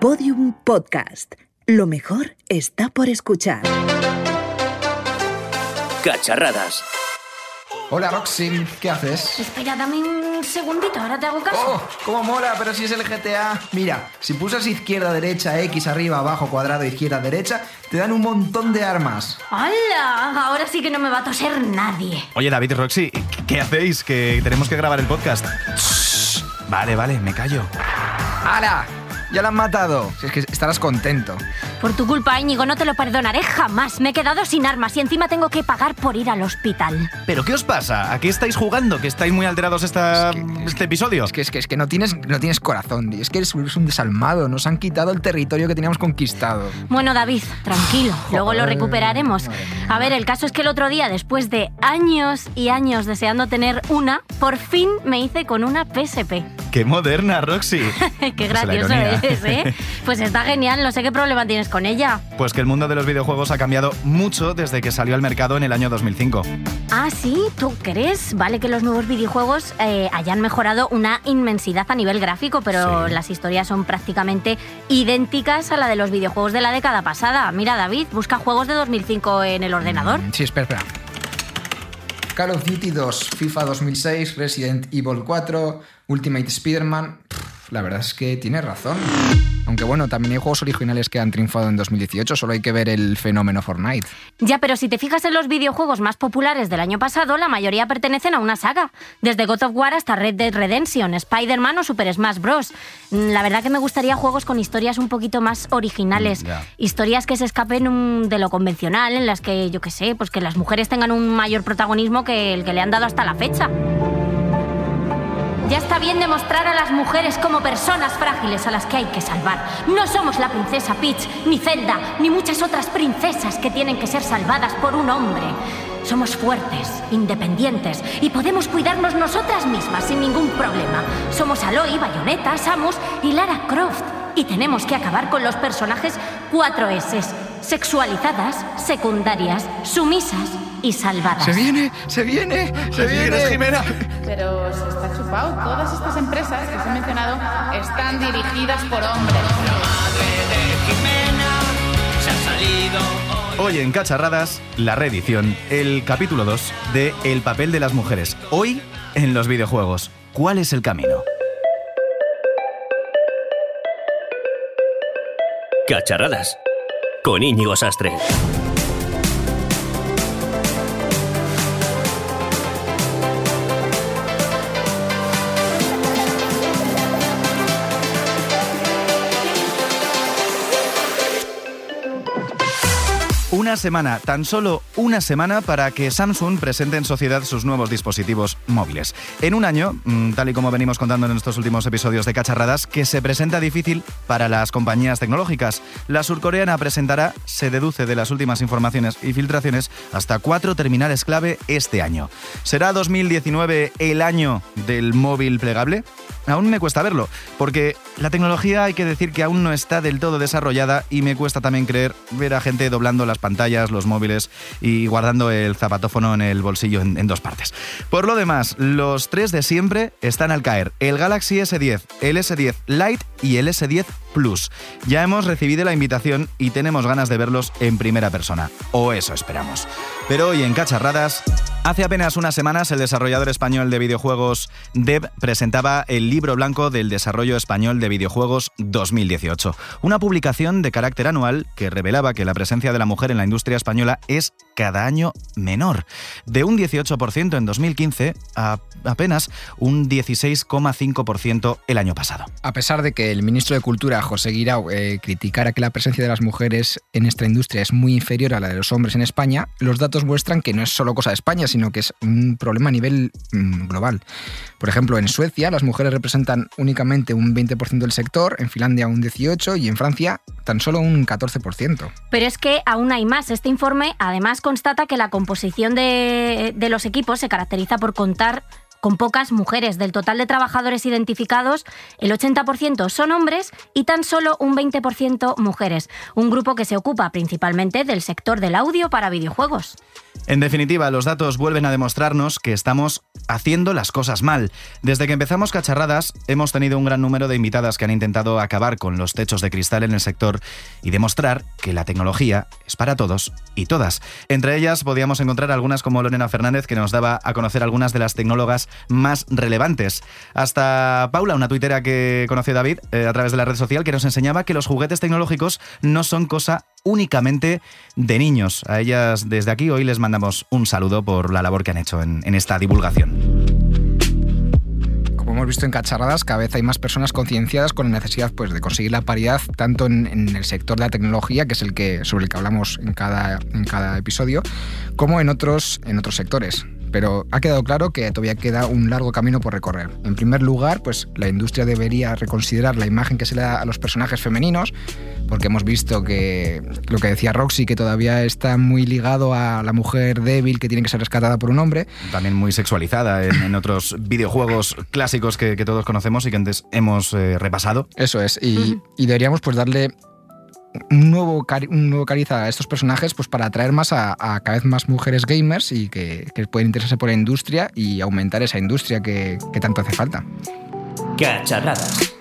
Podium Podcast. Lo mejor está por escuchar. Cacharradas. Hola Roxy, ¿qué haces? Espera, dame un segundito, ahora te hago caso. ¡Oh! ¡Cómo mola! Pero si es el GTA. Mira, si pulsas izquierda, derecha, X, arriba, abajo, cuadrado, izquierda, derecha, te dan un montón de armas. ¡Hala! Ahora sí que no me va a toser nadie. Oye, David y Roxy, ¿qué hacéis? Que tenemos que grabar el podcast. Vale, vale, me callo. ¡Hala! Ya la han matado. Si es que estarás contento. Por tu culpa, Íñigo, no te lo perdonaré jamás. Me he quedado sin armas y encima tengo que pagar por ir al hospital. ¿Pero qué os pasa? ¿A qué estáis jugando? ¿Que estáis muy alterados esta, Es que- este episodio? Es que, es que, es que no, tienes, no tienes corazón. Es que eres, eres un desalmado. Nos han quitado el territorio que teníamos conquistado. Bueno, David, tranquilo, luego lo recuperaremos. A ver, el caso es que el otro día, después de años y años deseando tener una, por fin me hice con una PSP. ¡Qué moderna, Roxy! Qué gracioso eres, ¿eh? Pues está genial, no sé qué problema tienes con ella. Pues que el mundo de los videojuegos ha cambiado mucho desde que salió al mercado en el año 2005. Ah, sí, ¿tú crees? Vale que los nuevos videojuegos eh, hayan mejorado una inmensidad a nivel gráfico, pero Sí. las historias son prácticamente idénticas a la de los videojuegos de la década pasada. Mira, David, busca juegos de 2005 en el ordenador. Mm, Sí, espera, espera. Call of Duty 2, FIFA 2006, Resident Evil 4, Ultimate Spider-Man. La verdad es que tienes razón. Aunque bueno, también hay juegos originales que han triunfado en 2018, solo hay que ver el fenómeno Fortnite. Ya, pero si te fijas en los videojuegos más populares del año pasado, la mayoría pertenecen a una saga. Desde God of War hasta Red Dead Redemption, Spider-Man o Super Smash Bros. Mm, La verdad que me gustaría juegos con historias un poquito más originales. Mm. Historias que se escapen de lo convencional, en las que, yo qué sé, pues que las mujeres tengan un mayor protagonismo que el que le han dado hasta la fecha. Ya está bien demostrar a las mujeres como personas frágiles a las que hay que salvar. No somos la princesa Peach, ni Zelda, ni muchas otras princesas que tienen que ser salvadas por un hombre. Somos fuertes, independientes y podemos cuidarnos nosotras mismas sin ningún problema. Somos Aloy, Bayonetta, Samus y Lara Croft. Y tenemos que acabar con los personajes 4S, sexualizadas, secundarias, sumisas y salvadas. ¡Se viene! ¡Se viene! ¡Se viene! Jimena! Pero se está chupado. Todas estas empresas que os he mencionado están dirigidas por hombres. Hoy en Cacharradas, la reedición, el capítulo 2 de El papel de las mujeres. Hoy en los videojuegos. ¿Cuál es el camino? Cacharradas. Con Íñigo Sastre. Una semana, tan solo una semana para que Samsung presente en sociedad sus nuevos dispositivos móviles. En un año, mm, tal y como venimos contando en estos últimos episodios de Cacharradas, que se presenta difícil para las compañías tecnológicas. La surcoreana presentará, se deduce de las últimas informaciones y filtraciones, hasta cuatro terminales clave este año. ¿Será 2019 el año del móvil plegable? Aún me cuesta verlo, porque la tecnología hay que decir que aún no está del todo desarrollada y me cuesta también creer ver a gente doblando las pantallas, los móviles y guardando el zapatófono en el bolsillo en, en dos partes. Por lo demás, los tres de siempre están al caer. El Galaxy S10, el S10 Lite y el S10 Plus. Ya hemos recibido la invitación y tenemos ganas de verlos en primera persona. O eso esperamos. Pero hoy en Cacharradas, hace apenas unas semanas el desarrollador español de videojuegos Dev presentaba el libro blanco del desarrollo español de videojuegos 2018. Una publicación de carácter anual que revelaba que la presencia de la mujer en la industria española es cada año menor. De un 18% en 2015 a apenas un 16,5% el año pasado. A pesar de que el ministro de Cultura, José Guirao, eh, criticara que la presencia de las mujeres en esta industria es muy inferior a la de los hombres en España, los datos muestran que no es solo cosa de España, sino que es un problema a nivel mm, global. Por ejemplo, en Suecia las mujeres representan únicamente un 20% del sector, en Finlandia un 18% y en Francia tan solo un 14%. Pero es que aún hay más. Este informe además constata que la composición de, de los equipos se caracteriza por contar con pocas mujeres. Del total de trabajadores identificados, el 80% son hombres y tan solo un 20% mujeres. Un grupo que se ocupa principalmente del sector del audio para videojuegos. En definitiva, los datos vuelven a demostrarnos que estamos haciendo las cosas mal. Desde que empezamos Cacharradas, hemos tenido un gran número de invitadas que han intentado acabar con los techos de cristal en el sector y demostrar que la tecnología es para todos y todas. Entre ellas podíamos encontrar algunas como Lorena Fernández, que nos daba a conocer algunas de las tecnólogas más relevantes. Hasta Paula, una tuitera que conoció David eh, a través de la red social, que nos enseñaba que los juguetes tecnológicos no son cosa únicamente de niños. A ellas desde aquí hoy les mandamos un saludo por la labor que han hecho en, esta divulgación como hemos visto en Cacharradas, cada vez hay más personas concienciadas con la necesidad pues, de conseguir la paridad tanto en, en, el sector de la tecnología, que es el que, sobre el que hablamos en cada, en cada episodio, como en otros, en otros sectores pero ha quedado claro que todavía queda un largo camino por recorrer. En primer lugar, pues la industria debería reconsiderar la imagen que se le da a los personajes femeninos, porque hemos visto que lo que decía Roxy, que todavía está muy ligado a la mujer débil que tiene que ser rescatada por un hombre. También muy sexualizada en, en otros videojuegos clásicos que, que, todos conocemos y que antes hemos eh, repasado. Eso es, y, y deberíamos pues darle un nuevo, un nuevo cariz a estos personajes pues para atraer más a, cada vez más mujeres gamers y que, que, pueden interesarse por la industria y aumentar esa industria que, que tanto hace falta. Cacharradas.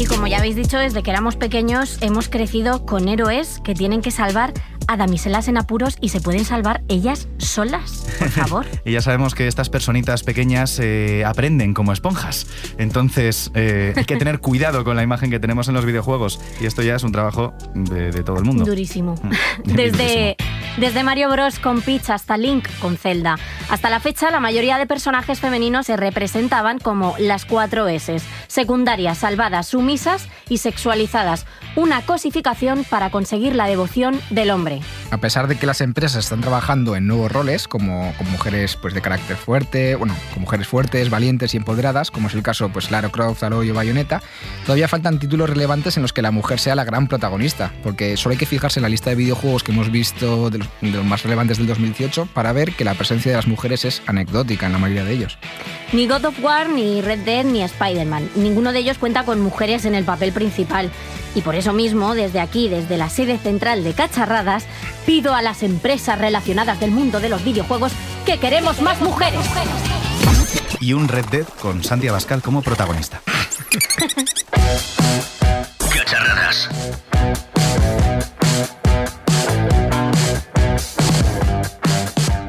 Y como ya habéis dicho, desde que éramos pequeños hemos crecido con héroes que tienen que salvar a damiselas en apuros y se pueden salvar ellas solas, por favor. y ya sabemos que estas personitas pequeñas eh, aprenden como esponjas. Entonces eh, hay que tener cuidado con la imagen que tenemos en los videojuegos. Y esto ya es un trabajo de, de todo el mundo. Durísimo. Desde, desde Mario Bros con Peach hasta Link con Zelda. Hasta la fecha, la mayoría de personajes femeninos se representaban como las cuatro S. Secundarias, salvadas, sumisas y sexualizadas. Una cosificación para conseguir la devoción del hombre. A pesar de que las empresas están trabajando en nuevos roles, como con mujeres pues, de carácter fuerte, bueno, con mujeres fuertes, valientes y empoderadas, como es el caso pues Lara Croft, Aloy o Bayonetta, todavía faltan títulos relevantes en los que la mujer sea la gran protagonista, porque solo hay que fijarse en la lista de videojuegos que hemos visto de los, de los más relevantes del 2018 para ver que la presencia de las mujeres es anecdótica en la mayoría de ellos. Ni God of War, ni Red Dead, ni Spider-Man. Ninguno de ellos cuenta con mujeres en el papel principal. Y por eso mismo, desde aquí, desde la sede central de Cacharradas, pido a las empresas relacionadas del mundo de los videojuegos que queremos más mujeres. Y un Red Dead con Santi Abascal como protagonista. Cacharradas.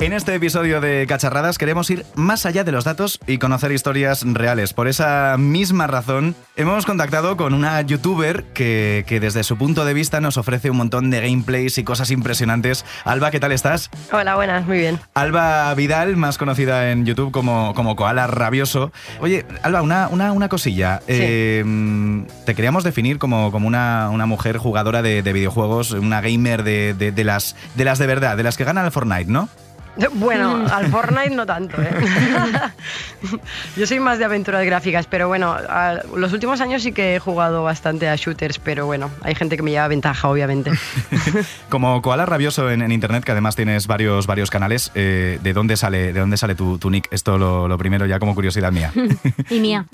En este episodio de Cacharradas queremos ir más allá de los datos y conocer historias reales. Por esa misma razón, hemos contactado con una youtuber que, que, desde su punto de vista nos ofrece un montón de gameplays y cosas impresionantes. Alba, ¿qué tal estás? Hola, buenas, muy bien. Alba Vidal, más conocida en YouTube como, como Koala Rabioso. Oye, Alba, una, una, una cosilla. Sí. Eh, te queríamos definir como, como una, una mujer jugadora de, de videojuegos, una gamer de, de, de, las, de las de verdad, de las que ganan al Fortnite, ¿no? Bueno, al Fortnite no tanto, ¿eh? Yo soy más de aventuras gráficas, pero bueno, los últimos años sí que he jugado bastante a shooters, pero bueno, hay gente que me lleva ventaja, obviamente. Como Koala Rabioso en, en, internet, que además tienes varios, varios canales, eh, ¿de dónde sale, de dónde sale tu, tu nick? Esto lo, lo, primero ya como curiosidad mía. y mía.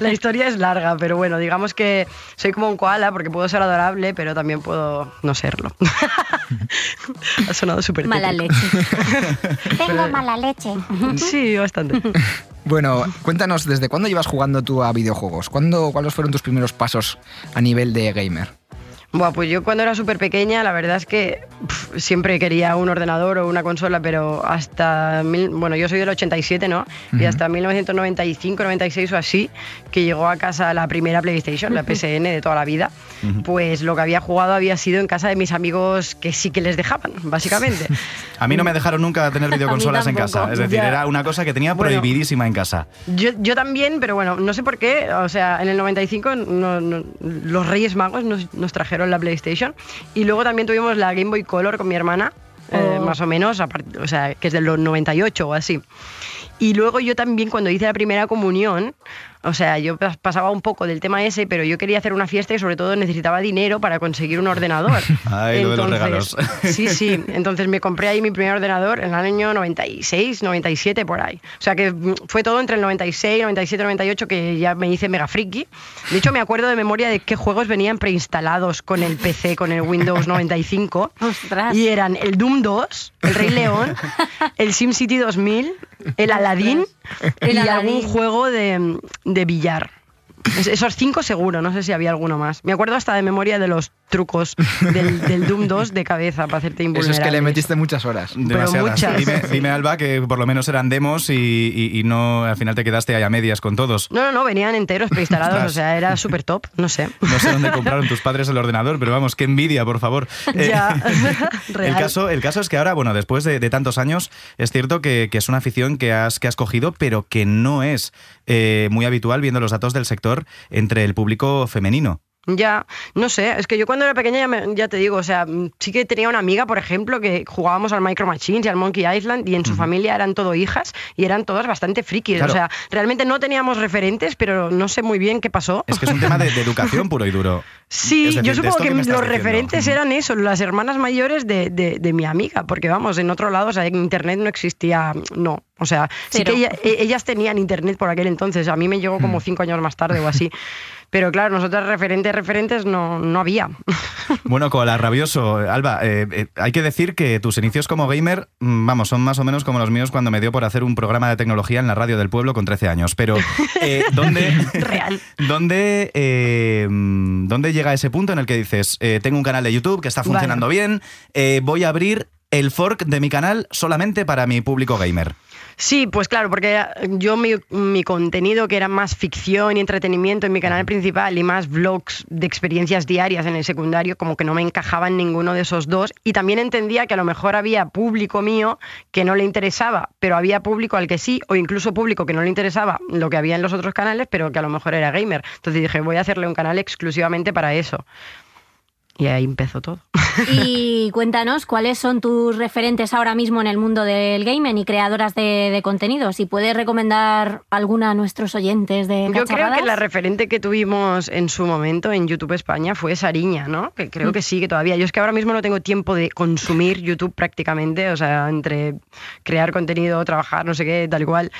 La historia es larga, pero bueno, digamos que soy como un koala porque puedo ser adorable, pero también puedo no serlo. ha sonado súper Mala leche. Tengo mala leche. Sí, bastante. Bueno, cuéntanos, ¿desde cuándo llevas jugando tú a videojuegos? ¿Cuándo, ¿Cuáles fueron tus primeros pasos a nivel de gamer? Bueno, pues yo cuando era súper pequeña, la verdad es que pff, siempre quería un ordenador o una consola, pero hasta. Mil, bueno, yo soy del 87, ¿no? Uh -huh. Y hasta 1995, 96 o así, que llegó a casa la primera PlayStation, la PSN de toda la vida, uh -huh. pues lo que había jugado había sido en casa de mis amigos que sí que les dejaban, básicamente. a mí no me dejaron nunca tener videoconsolas en casa. Es decir, ya. era una cosa que tenía prohibidísima bueno, en casa. Yo, yo, también, pero bueno, no sé por qué. O sea, en el 95 no, no, los Reyes Magos nos, nos trajeron la PlayStation. Y luego también tuvimos la Game Boy Color con mi hermana, eh, oh. eh, más o menos, o sea, que es de los 98 o así. Y luego yo también cuando hice la primera comunión, O sea, yo pas- pasaba un poco del tema ese, pero yo quería hacer una fiesta y sobre todo necesitaba dinero para conseguir un ordenador. Ay, lo de los regalos. Sí, sí. Entonces me compré ahí mi primer ordenador en el año 96, 97 por ahí. O sea que mm, fue todo entre el 96, 97, 98 que ya me hice mega friki. De hecho, me acuerdo de memoria de qué juegos venían preinstalados con el PC, con el Windows 95. Ostras. Y eran el Doom 2, el Rey León, el SimCity 2000, el Aladdin El y Aladdin. algún juego de, de billar. Es- Esos cinco seguro, no sé si había alguno más. Me acuerdo hasta de memoria de los trucos del, del Doom 2 de cabeza para hacerte Eso invulnerable. es que le metiste muchas horas. Demasiadas. muchas. Dime, dime, Alba, que por lo menos eran demos y, y- y no al final te quedaste ahí a medias con todos. No, no, no, venían enteros preinstalados, o sea, era súper top, no sé. No sé dónde compraron tus padres el ordenador, pero vamos, qué envidia, por favor. Eh, Ya, el, real. caso, el caso es que ahora, bueno, después de, de tantos años, es cierto que, que es una afición que has, que has cogido, pero que no es eh, muy habitual viendo los datos del sector entre el público femenino. Ya, no sé, es que yo cuando era pequeña ya, me- ya te digo, o sea, mm, sí que tenía una amiga, por ejemplo, que jugábamos al Micro Machines y al Monkey Island y en su familia eran todo hijas y eran todas bastante frikis. Claro. O sea, realmente no teníamos referentes, pero no sé muy bien qué pasó. Es que es un tema de, de educación puro y duro. Sí, decir, yo supongo que, los diciendo. referentes Mm. eran eso, las hermanas mayores de, de- de mi amiga, porque vamos, en otro lado, o sea, en internet no existía, no. O sea, sí que ella- e- ellas tenían internet por aquel entonces, a mí me llegó Mm. como cinco años más tarde o así. Pero claro, nosotras referentes, referentes no, no había. Bueno, Koala Rabioso, Alba, eh, eh, hay que decir que tus inicios como gamer, mm, vamos, son más o menos como los míos cuando me dio por hacer un programa de tecnología en la radio del pueblo con 13 años. Pero, eh, ¿dónde, Real. ¿dónde, ¿dónde llega ese punto en el que dices, tengo un canal de YouTube que está Vale. funcionando bien, voy a abrir el fork de mi canal solamente para mi público gamer? Sí, pues claro, porque yo mi, mi contenido que era más ficción y entretenimiento en mi canal principal y más vlogs de experiencias diarias en el secundario, como que no me encajaba en ninguno de esos dos. Y también entendía que a lo mejor había público mío que no le interesaba, pero había público al que sí, o incluso público que no le interesaba lo que había en los otros canales, pero que a lo mejor era gamer. Entonces dije, voy a hacerle un canal exclusivamente para eso. Y ahí empezó todo. Y cuéntanos cuáles son tus referentes ahora mismo en el mundo del gaming y creadoras de, de contenido. Si puedes recomendar alguna a nuestros oyentes de Yo creo que la referente que tuvimos en su momento en YouTube España fue Sariña, ¿no? Que creo que sí, que todavía. Yo es que ahora mismo no tengo tiempo de consumir YouTube prácticamente, o sea, entre crear contenido, trabajar, no sé qué, tal cual.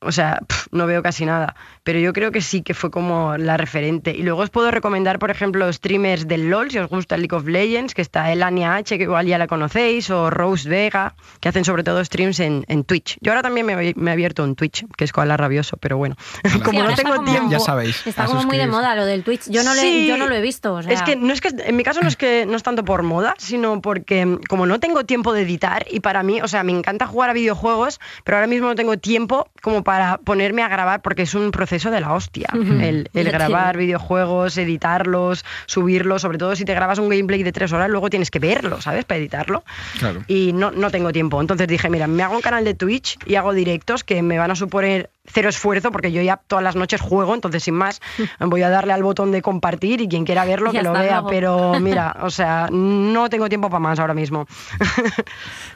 O sea, pf, no veo casi nada. Pero yo creo que sí que fue como la referente. Y luego os puedo recomendar, por ejemplo, streamers del LOL, si os gusta League of Legends, que está Elania H, que igual ya la conocéis, o Rose Vega, que hacen sobre todo streams en, en Twitch. Yo ahora también me, he- me he abierto en Twitch, que es Koala Rabioso, pero bueno, Sí, como ahora no tengo como- tiempo... Ya sabéis. Está como muy de moda lo del Twitch. Yo no, le- Sí. yo no lo he visto. o sea. Es que no es que en mi caso no es que no es tanto por moda, sino porque mm, como no tengo tiempo de editar y para mí, o sea, me encanta jugar a videojuegos, pero ahora mismo no tengo tiempo como para ponerme a grabar porque es un proceso de la hostia. El, el Ya te grabar videojuegos, editarlos, subirlos, sobre todo si te grabas un gameplay de tres horas, luego tienes que verlo, ¿sabes? Para editarlo. Claro. Y no, no tengo tiempo. Entonces dije, mira, me hago un canal de Twitch y hago directos que me van a suponer cero esfuerzo porque yo ya todas las noches juego, entonces sin más voy a darle al botón de compartir y quien quiera verlo Y que lo vea. luego. Pero mira, o sea, no tengo tiempo para más ahora mismo.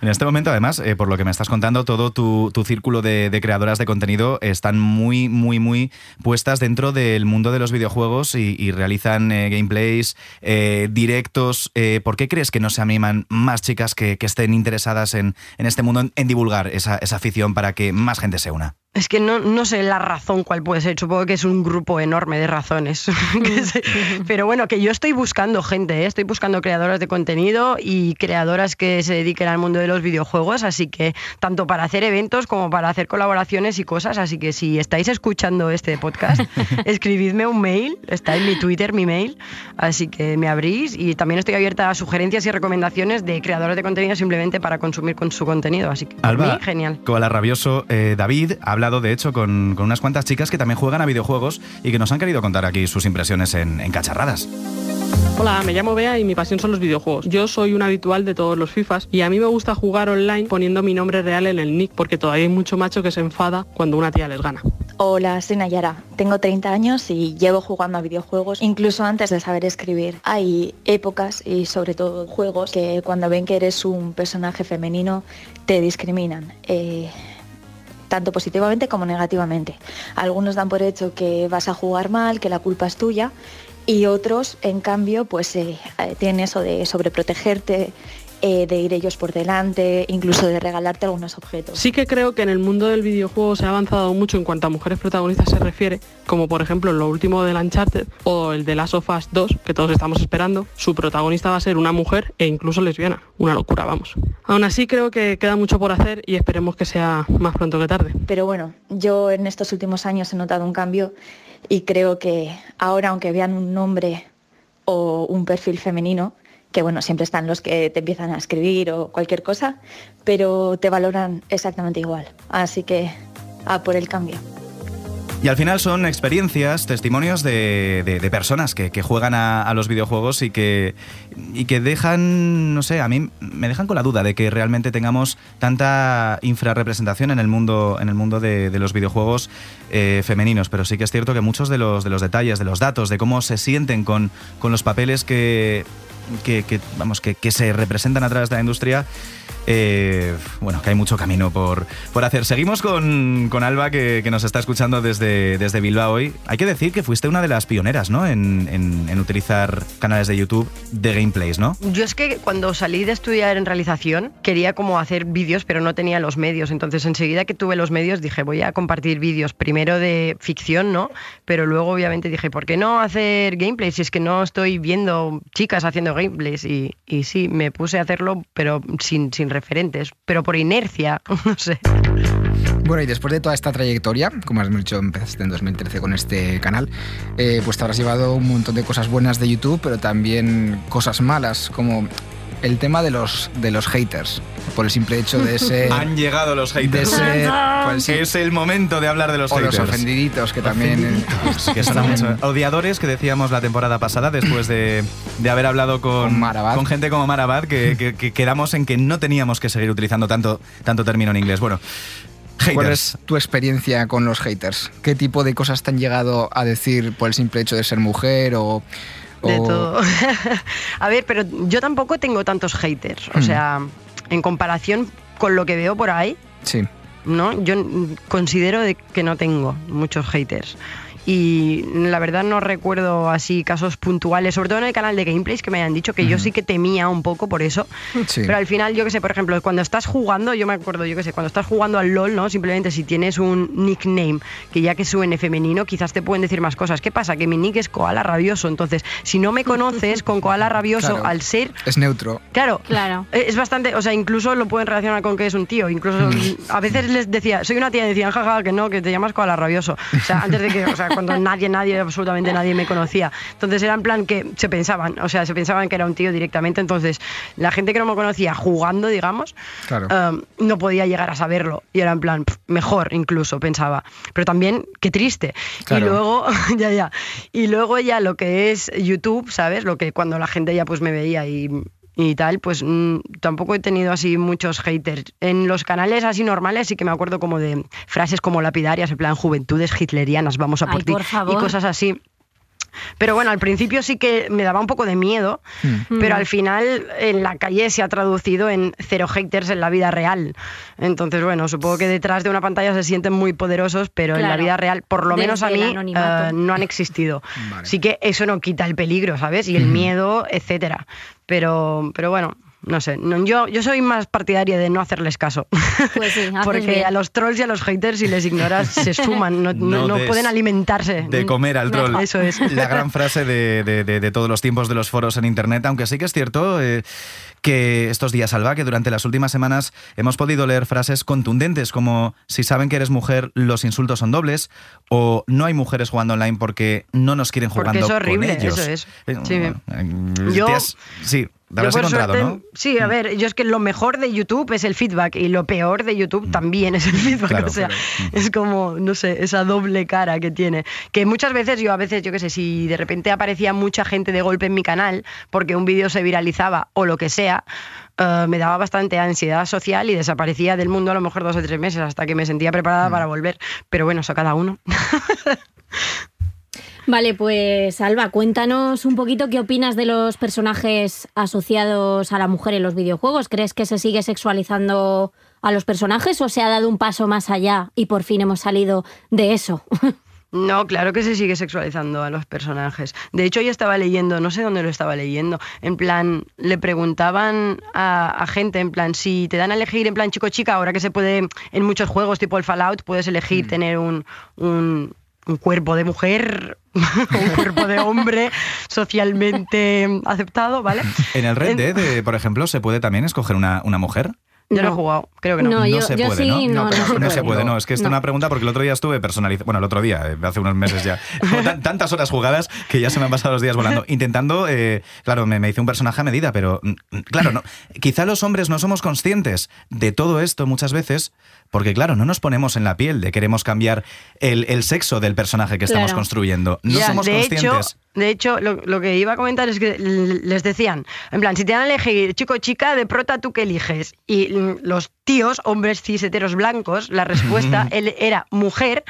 En este momento, además, eh, por lo que me estás contando, todo tu, tu círculo de, de creadoras de contenido están muy, muy, muy puestas dentro del mundo de los videojuegos y, y realizan eh, gameplays, eh, directos. Eh, ¿Por qué crees que no se animan más chicas que, que estén interesadas en, en este mundo, en, en divulgar esa, esa afición para que más gente se una? Es que no, no sé la razón cuál puede ser, supongo que es un grupo enorme de razones. Sé- Pero bueno, que yo estoy buscando gente, ¿eh? estoy buscando creadoras de contenido y creadoras que se dediquen al mundo de los videojuegos, así que tanto para hacer eventos como para hacer colaboraciones y cosas, así que si estáis escuchando este podcast, escribidme un mail, está en mi Twitter, mi mail, así que me abrís. Y también estoy abierta a sugerencias y recomendaciones de creadores de contenido simplemente para consumir con su contenido, así que Alba, mí, genial. Rabioso, eh, David hablado de hecho con, con unas cuantas chicas que también juegan a videojuegos y que nos han querido contar aquí sus impresiones en, en cacharradas. Hola, me llamo Bea y mi pasión son los videojuegos. Yo soy un habitual de todos los FIFAs y a mí me gusta jugar online poniendo mi nombre real en el nick porque todavía hay mucho macho que se enfada cuando una tía les gana. Hola, soy Nayara. Tengo 30 años y llevo jugando a videojuegos incluso antes de saber escribir. Hay épocas y sobre todo juegos que cuando ven que eres un personaje femenino te discriminan. Eh, tanto positivamente como negativamente. Algunos dan por hecho que vas a jugar mal, que la culpa es tuya, y otros, en cambio, pues eh, eh, tienen eso de sobreprotegerte eh, de ir ellos por delante, incluso de regalarte algunos objetos. Sí que creo que en el mundo del videojuego se ha avanzado mucho en cuanto a mujeres protagonistas se refiere, como por ejemplo lo último del Uncharted o el de Last of Us 2, que todos estamos esperando, su protagonista va a ser una mujer e incluso lesbiana. Una locura, vamos. Aún así creo que queda mucho por hacer y esperemos que sea más pronto que tarde. Pero bueno, yo en estos últimos años he notado un cambio y creo que ahora, aunque vean un nombre o un perfil femenino, que bueno, siempre están los que te empiezan a escribir o cualquier cosa, pero te valoran exactamente igual. Así que a por el cambio. Y al final son experiencias, testimonios de, de- personas que, juegan a, los videojuegos y que, y que dejan, no sé, a mí me dejan con la duda de que realmente tengamos tanta infrarrepresentación en el mundo, en el mundo de, los videojuegos eh, femeninos. Pero sí que es cierto que muchos de los, de los detalles, de los datos, de cómo se sienten con, con los papeles que, que, que, vamos, que, que se representan a través de la industria, eh, bueno, que hay mucho camino por, por hacer. Seguimos con, con Alba, que, nos está escuchando desde, desde Bilbao hoy. Hay que decir que fuiste una de las pioneras, ¿no? En, en- en utilizar canales de YouTube de gameplays, ¿no? Yo es que cuando salí de estudiar en realización quería como hacer vídeos, pero no tenía los medios. Entonces enseguida que tuve los medios dije voy a compartir vídeos primero de ficción, ¿no? Pero luego obviamente dije ¿por qué no hacer gameplays si es que no estoy viendo chicas haciendo gameplays? Y, y sí, me puse a hacerlo, pero sin, sin referentes, pero por inercia, no sé. Bueno, y después de toda esta trayectoria, como has dicho, empezaste en 2013 con este canal, eh, pues te habrás llevado un montón de cosas buenas de YouTube, pero también cosas malas, como el tema de los, de los haters, por el simple hecho de ser... Han llegado los de haters. ser pues, sí, Es el momento de hablar de los o los haters. ofendiditos, que también... Que son mucho. Odiadores que decíamos la temporada pasada después de, de haber hablado con, Con Marabad. con gente como Marabad que, que- que quedamos en que no teníamos que seguir utilizando tanto, tanto término en inglés. Bueno, haters. ¿Cuál es tu experiencia con los haters? ¿Qué tipo de cosas te han llegado a decir por el simple hecho de ser mujer o...? De o- todo. a ver, pero yo tampoco tengo tantos haters. O Hmm. sea, en comparación con lo que veo por ahí, Sí. ¿no? Yo mm, considero de que no tengo muchos haters. Y la verdad no recuerdo así casos puntuales, sobre todo en el canal de gameplays que me hayan dicho que yo sí que temía un poco por eso. Sí. Pero al final, yo que sé, por ejemplo, cuando estás jugando, yo me acuerdo, yo que sé, cuando estás jugando al LOL, ¿no? Simplemente si tienes un nickname que ya que suene femenino, quizás te pueden decir más cosas. ¿Qué pasa? Que mi nick es Koala Rabioso. Entonces, si no me conoces con Koala Rabioso, Claro. al ser Es neutro. Claro, Claro. eh, Es bastante, o sea, incluso lo pueden relacionar con que es un tío. Incluso a veces les decía, soy una tía, y decían, jaja, que no, que te llamas Koala Rabioso. O sea, antes de que, o sea, cuando nadie, nadie, absolutamente nadie me conocía. Entonces era en plan que se pensaban, o sea, se pensaban que era un tío directamente. Entonces, la gente que no me conocía jugando, digamos, Claro. um, no podía llegar a saberlo. Y era en plan, mejor incluso, pensaba. Pero también, qué triste. Claro. Y luego, ya, ya. Y luego ya lo que es YouTube, ¿sabes? Lo que cuando la gente ya pues me veía y, y tal, pues mm, tampoco he tenido así muchos haters. En los canales así normales sí que me acuerdo como de frases como lapidarias, en plan juventudes hitlerianas, vamos a por ti. por. Y cosas así. Pero bueno, al principio sí que me daba un poco de miedo, pero al final en la calle se ha traducido en cero haters en la vida real. Entonces, bueno, supongo que detrás de una pantalla se sienten muy poderosos, pero en la vida real, por lo menos a mí, eh, no han existido. Vale. Sí que eso no quita el peligro, ¿sabes? Y el miedo, etcétera. Pero, pero bueno. No sé, no, yo, yo soy más partidaria de no hacerles caso. Pues sí, Porque bien. a los trolls y a los haters, si les ignoras, se suman, no, no- No no des- pueden alimentarse. De comer al troll. Eso es. La gran frase de, de- de- de todos los tiempos de los foros en Internet, aunque sí que es cierto eh, que estos días, Alba, que durante las últimas semanas hemos podido leer frases contundentes como si saben que eres mujer, los insultos son dobles, o no hay mujeres jugando online porque no nos quieren Porque jugando es horrible, con ellos. eso es. Eh, Sí. eh, Yo- has- sí, te Yo, habrás por encontrado, suerte, ¿no? Mm. Sí, a ver, yo es que lo mejor de YouTube es el feedback y lo peor de YouTube también es el feedback. Claro, o sea, claro. es como, no sé, esa doble cara que tiene. Que muchas veces yo, a veces, yo qué sé, si de repente aparecía mucha gente de golpe en mi canal porque un vídeo se viralizaba o lo que sea, eh, me daba bastante ansiedad social y desaparecía del mundo a lo mejor dos o tres meses hasta que me sentía preparada Mm. para volver. Pero bueno, eso cada uno. Vale, pues Alba, cuéntanos un poquito qué opinas de los personajes asociados a la mujer en los videojuegos. ¿Crees que se sigue sexualizando a los personajes o se ha dado un paso más allá y por fin hemos salido de eso? No, claro que se sigue sexualizando a los personajes. De hecho, yo estaba leyendo, no sé dónde lo estaba leyendo, en plan, le preguntaban a, gente, en plan, si te dan a elegir en plan chico-chica, ahora que se puede, en muchos juegos tipo el Fallout, puedes elegir mm. tener un, un, cuerpo de mujer, un cuerpo de hombre socialmente aceptado, ¿vale? En el Red Dead, por ejemplo, se puede también escoger una, una mujer. Yo no. he jugado, creo que no. No, se puede, ¿no? No, se puede, no. Es que es una pregunta porque el otro día estuve personalizando, bueno, el otro día, eh, hace unos meses ya, tantas horas jugadas que ya se me han pasado los días volando, intentando, eh, claro, me, me, hice un personaje a medida, pero mm, mm, claro, no, quizá los hombres no somos conscientes de todo esto muchas veces, porque claro, no nos ponemos en la piel de queremos cambiar el, el sexo del personaje que estamos construyendo. No somos conscientes. De hecho, lo, que iba a comentar es que les decían, en plan, si te dan a elegir chico o chica, de prota tú que eliges. Y los tíos, hombres cis blancos, la respuesta él era mujer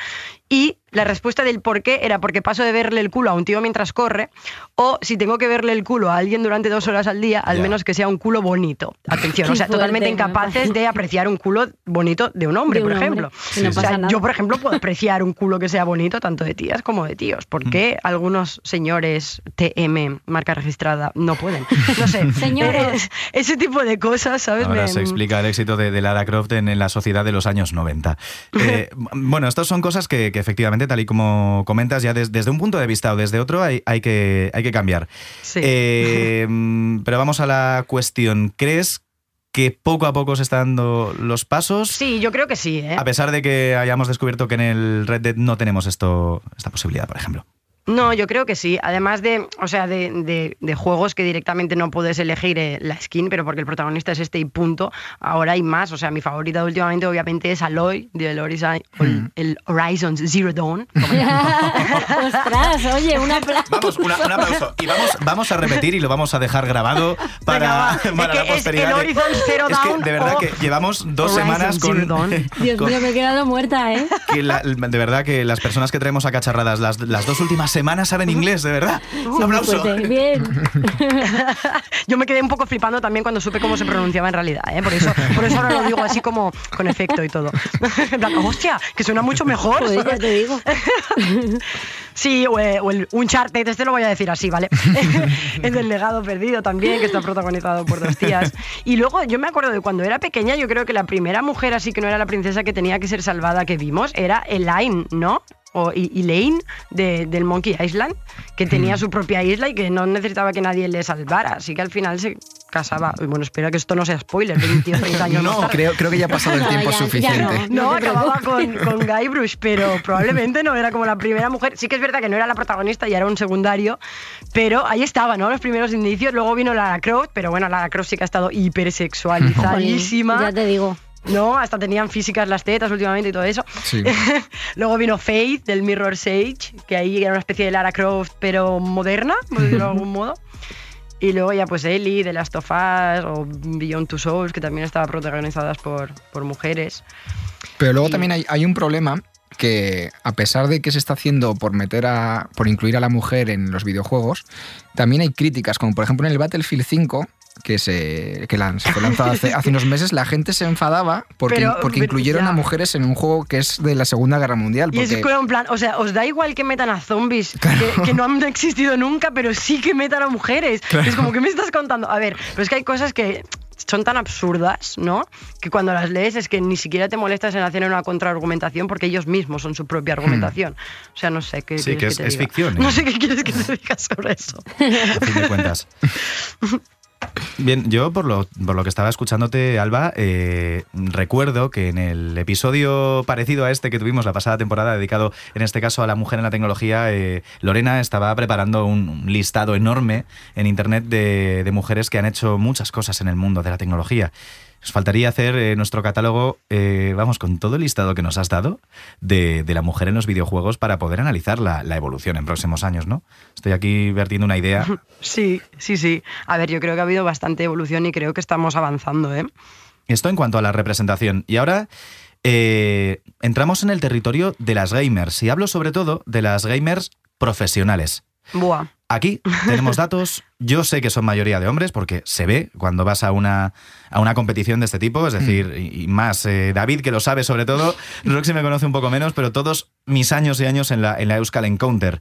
y la respuesta del por qué era porque paso de verle el culo a un tío mientras corre, o si tengo que verle el culo a alguien durante dos horas al día, al menos que sea un culo bonito. Atención, o sea, totalmente incapaces de apreciar un culo bonito de un hombre, por ejemplo. o sea, yo, por ejemplo, puedo apreciar un culo que sea bonito tanto de tías como de tíos. ¿Por qué mm. algunos señores TM, marca registrada, no pueden? No sé. Señores. ese tipo de cosas, ¿sabes? Ahora se explica el éxito de, Lara Croft en, la sociedad de los años 90. Eh, bueno, estas son cosas que efectivamente tal y como comentas, ya desde un punto de vista o desde otro hay, hay, que, hay que cambiar. Eh, pero vamos a la cuestión. ¿Crees que poco a poco se están dando los pasos? Sí, yo creo que sí. ¿eh? A pesar de que hayamos descubierto que en el Red Dead no tenemos esto, esta posibilidad, por ejemplo. No, yo creo que sí. Además de, o sea, de, juegos que directamente no puedes elegir eh, la skin, pero porque el protagonista es este y punto. Ahora hay más. O sea, mi favorita últimamente, obviamente, es Aloy del Horizon, hmm. el Horizon Zero Dawn. Ostras, oye, un aplauso. Vamos, un aplauso. Y vamos, vamos a repetir y lo vamos a dejar grabado para, para la posteridad. el Horizon Zero Dawn. Es que de verdad que llevamos dos semanas con. Dios mío, me he quedado muerta, ¿eh? de verdad que las personas que traemos a cacharradas las, las dos últimas semanas saben inglés, de verdad. Un aplauso. Bien. Yo me quedé un poco flipando también cuando supe cómo se pronunciaba en realidad, ¿eh? por, eso, por eso ahora lo digo así como con efecto y todo. hostia, que suena mucho mejor. ya te digo. Sí, o, el Uncharted, este lo voy a decir así, ¿vale? es el legado perdido también, que está protagonizado por dos tías. Y luego yo me acuerdo de cuando era pequeña, yo creo que la primera mujer así que no era la princesa que tenía que ser salvada que vimos era Elaine, ¿no? O Elaine de, del Monkey Island, que tenía mm. su propia isla y que no necesitaba que nadie le salvara. Así que al final se casaba. Y bueno, espero que esto no sea spoiler, 20 30 años No, creo, creo que ya ha pasado el tiempo suficiente. no, acababa con, con Guybrush, pero probablemente no era como la primera mujer. Sí que es verdad que no era la protagonista y era un secundario, pero ahí estaba, ¿no? Los primeros indicios. Luego vino Lara Croft, pero bueno, Lara Croft sí que ha estado hipersexualizadísima. ya te digo. ¿No? Hasta tenían físicas las tetas últimamente y todo eso. Luego vino Faith del Mirror Sage, que ahí era una especie de Lara Croft, pero moderna, por decirlo de algún modo. Y luego ya pues Ellie de Last of Us o Beyond Two Souls, que también estaban protagonizadas por, por mujeres. Pero luego también hay, hay, un problema que a pesar de que se está haciendo por meter a por incluir a la mujer en los videojuegos, también hay críticas, como por ejemplo en el Battlefield 5 que se, que fue lanzado hace, hace, unos meses, la gente se enfadaba porque, porque incluyeron a mujeres en un juego que es de la Segunda Guerra Mundial. Y es en plan, o sea, os da igual que metan a zombies que, no han existido nunca, pero sí que metan a mujeres. Es como, que me estás contando? A ver, pero es que hay cosas que son tan absurdas, ¿no? Que cuando las lees es que ni siquiera te molestas en hacer una contraargumentación porque ellos mismos son su propia argumentación. O sea, no sé qué. Sí, que es, ficción. No ¿eh? sé qué quieres que te diga sobre eso. A fin de cuentas. Bien, yo por lo, por lo que estaba escuchándote, Alba, eh, recuerdo que en el episodio parecido a este que tuvimos la pasada temporada, dedicado en este caso a la mujer en la tecnología, eh, Lorena estaba preparando un listado enorme en Internet de, de mujeres que han hecho muchas cosas en el mundo de la tecnología. Nos faltaría hacer eh, nuestro catálogo, eh, vamos, con todo el listado que nos has dado de, la mujer en los videojuegos para poder analizar la, evolución en próximos años, ¿no? Estoy aquí vertiendo una idea. Sí, sí, sí. A ver, yo creo que ha habido bastante evolución y creo que estamos avanzando, ¿eh? Esto en cuanto a la representación. Y ahora eh, entramos en el territorio de las gamers. Y hablo sobre todo de las gamers profesionales. Buah. Aquí tenemos datos, yo sé que son mayoría de hombres porque se ve cuando vas a una, a una competición de este tipo, es decir, y, y más eh, David que lo sabe sobre todo, Roxy me conoce un poco menos, pero todos mis años y años en la, en la Euskal Encounter.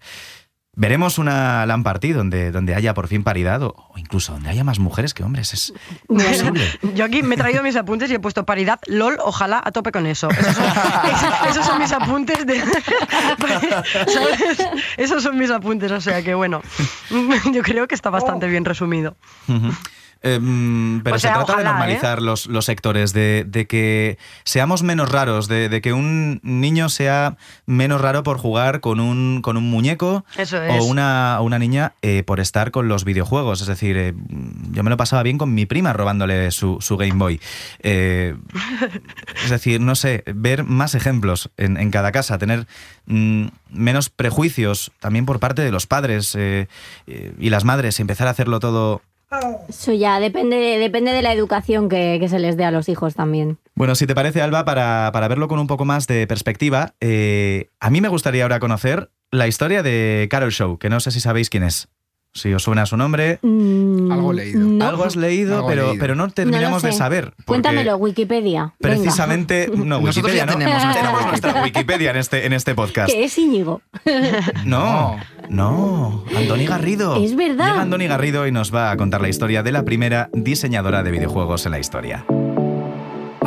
Veremos una LAN party donde, donde haya por fin paridad o, o incluso donde haya más mujeres que hombres. Es imposible. Yo aquí me he traído mis apuntes y he puesto paridad, LOL, ojalá a tope con eso. Esos son, esos- esos son mis apuntes de. ¿sabes? Esos son mis apuntes, o sea que bueno. Yo creo que está bastante bien resumido. Em, pero se trata de ojalá, ¿eh? normalizar los, los sectores, de, de que seamos menos raros, de, de que un niño sea menos raro por jugar con un, con un muñeco Eso es. o una, una niña eh, por estar con los videojuegos. Es decir, eh, yo me lo pasaba bien con mi prima robándole su, su Game Boy. Es decir, no sé, ver más ejemplos en, en cada casa, tener mm, menos prejuicios también por parte de los padres y las madres, empezar a hacerlo todo Eso ya depende de, depende de la educación que, que se les dé a los hijos también. Bueno, si te parece, Alba, para, para verlo con un poco más de perspectiva, eh, a mí me gustaría ahora conocer la historia de Carol Show, que no sé si sabéis quién es. Si os suena su nombre. Algo leído. no. Algo has leído, Algo pero, leído. pero no terminamos No de saber. Cuéntamelo, Wikipedia. Venga. Precisamente, no, Nosotros Wikipedia, ya ¿no? tenemos nuestra nuestra Wikipedia en este, en este podcast. Que es Íñigo. No, no, Andoni Garrido. Es verdad. Llega Andoni Garrido y nos va a contar la historia de la primera diseñadora de videojuegos en la historia.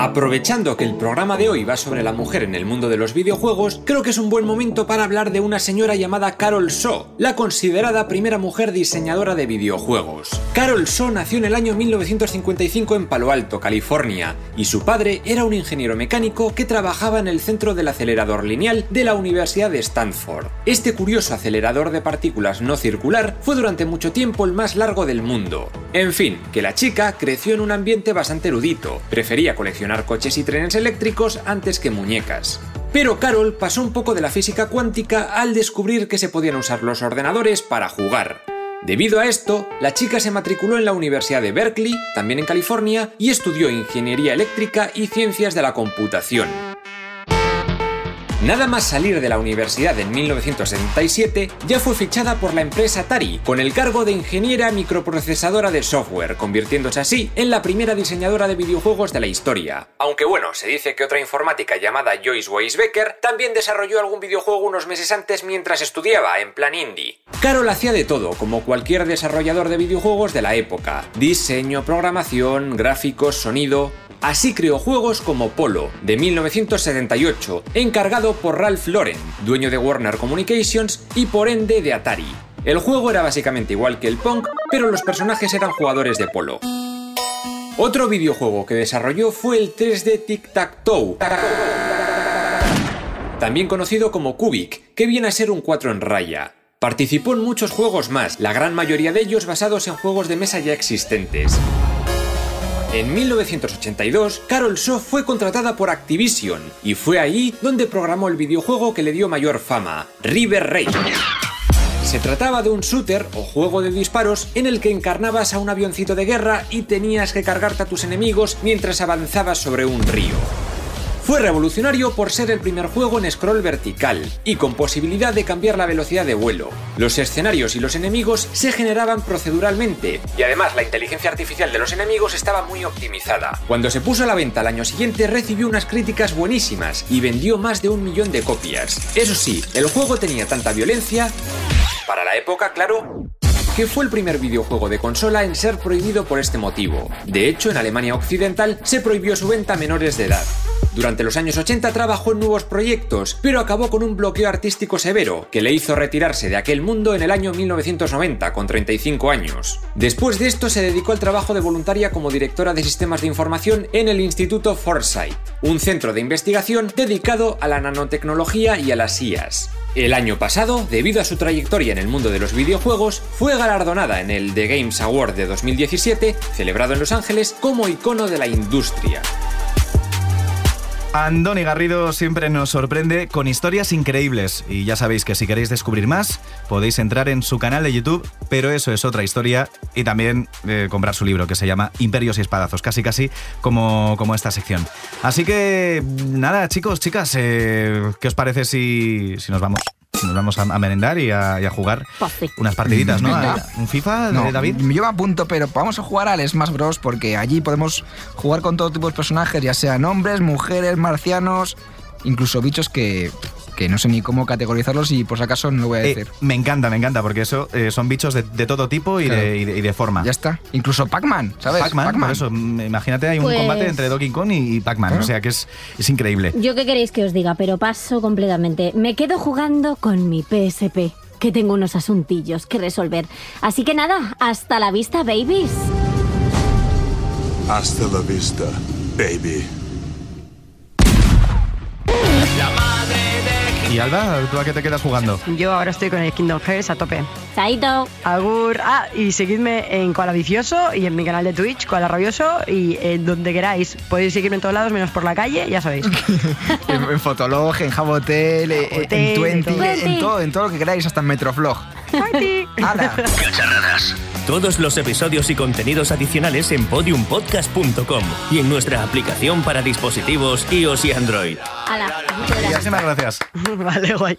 Aprovechando que el programa de hoy va sobre la mujer en el mundo de los videojuegos, creo que es un buen momento para hablar de una señora llamada Carol So, la considerada primera mujer diseñadora de videojuegos. Carol So nació en el año 1955 en Palo Alto, California, y su padre era un ingeniero mecánico que trabajaba en el centro del acelerador lineal de la Universidad de Stanford. Este curioso acelerador de partículas no circular fue durante mucho tiempo el más largo del mundo. En fin, que la chica creció en un ambiente bastante erudito, prefería coleccionar coches y trenes eléctricos antes que muñecas. Pero Carol pasó un poco de la física cuántica al descubrir que se podían usar los ordenadores para jugar. Debido a esto, la chica se matriculó en la Universidad de Berkeley, también en California, y estudió ingeniería eléctrica y ciencias de la computación. Nada más salir de la universidad en 1977, ya fue fichada por la empresa Atari, con el cargo de ingeniera microprocesadora de software, convirtiéndose así en la primera diseñadora de videojuegos de la historia. Aunque bueno, se dice que otra informática llamada Joyce Weisbecker también desarrolló algún videojuego unos meses antes mientras estudiaba, en plan indie. Carol hacía de todo, como cualquier desarrollador de videojuegos de la época. Diseño, programación, gráficos, sonido... Así creó juegos como Polo, de 1978, encargado por Ralph Lauren, dueño de Warner Communications y por ende de Atari. El juego era básicamente igual que el Pong, pero los personajes eran jugadores de polo. Otro videojuego que desarrolló fue el 3D Tic Tac Toe, también conocido como Cubic, que viene a ser un 4 en raya. Participó en muchos juegos más, la gran mayoría de ellos basados en juegos de mesa ya existentes. En 1982, Carol So fue contratada por Activision y fue ahí donde programó el videojuego que le dio mayor fama, River Raid. Se trataba de un shooter o juego de disparos en el que encarnabas a un avioncito de guerra y tenías que cargarte a tus enemigos mientras avanzabas sobre un río. Fue revolucionario por ser el primer juego en scroll vertical y con posibilidad de cambiar la velocidad de vuelo. Los escenarios y los enemigos se generaban proceduralmente y además la inteligencia artificial de los enemigos estaba muy optimizada. Cuando se puso a la venta al año siguiente recibió unas críticas buenísimas y vendió más de un millón de copias. Eso sí, el juego tenía tanta violencia, para la época claro, que fue el primer videojuego de consola en ser prohibido por este motivo. De hecho, en Alemania Occidental se prohibió su venta a menores de edad. Durante los años 80 trabajó en nuevos proyectos, pero acabó con un bloqueo artístico severo, que le hizo retirarse de aquel mundo en el año 1990, con 35 años. Después de esto se dedicó al trabajo de voluntaria como directora de sistemas de información en el Instituto Foresight, un centro de investigación dedicado a la nanotecnología y a las IAS. El año pasado, debido a su trayectoria en el mundo de los videojuegos, fue galardonada en el The Games Award de 2017, celebrado en Los Ángeles, como icono de la industria. Andoni Garrido siempre nos sorprende con historias increíbles y ya sabéis que si queréis descubrir más podéis entrar en su canal de YouTube, pero eso es otra historia y también eh, comprar su libro que se llama Imperios y Espadazos, casi casi como, como esta sección. Así que nada chicos, chicas, eh, ¿qué os parece si, si nos vamos? Nos vamos a, a merendar y a, y a jugar unas partiditas, ¿no? A- ¿Un FIFA, No, de David? Yo me apunto, pero vamos a jugar al Smash Bros. porque allí podemos jugar con todo tipo de personajes, ya sean hombres, mujeres, marcianos, incluso bichos que, que no sé ni cómo categorizarlos y por si acaso no lo voy a Eh, decir. me encanta, me encanta, porque eso eh, son bichos de, de todo tipo y, Claro. de, y de- y de forma. Ya está. Incluso Pac-Man, ¿sabes? Pac-Man, Pac-Man. por eso, imagínate, hay un Pues- combate entre Donkey Kong y, y Pac-Man, Claro. o sea que es, es increíble. Yo qué queréis que os diga, pero paso completamente. Me quedo jugando con mi PSP, que tengo unos asuntillos que resolver. Así que nada, hasta la vista, babies. Hasta la vista, baby. Y Alba, ¿tú a qué te quedas jugando? Yo ahora estoy con el Kingdom Hearts a tope. Chaito. Agur. Ah, y seguidme en Koala Vicioso y en mi canal de Twitch, Koala Rabioso, y en donde queráis. Podéis seguirme en todos lados, menos por la calle, ya sabéis. en, en Fotolog, en Jabotel, eh, Jabotel, en Twenty, en todo. en todo, en todo lo que queráis, hasta en Metroflog. ¡Hala! Cacharradas. Todos los episodios y contenidos adicionales en podiumpodcast.com y en nuestra aplicación para dispositivos iOS y Android. Hala, Muchísimas gracias. vale, guay.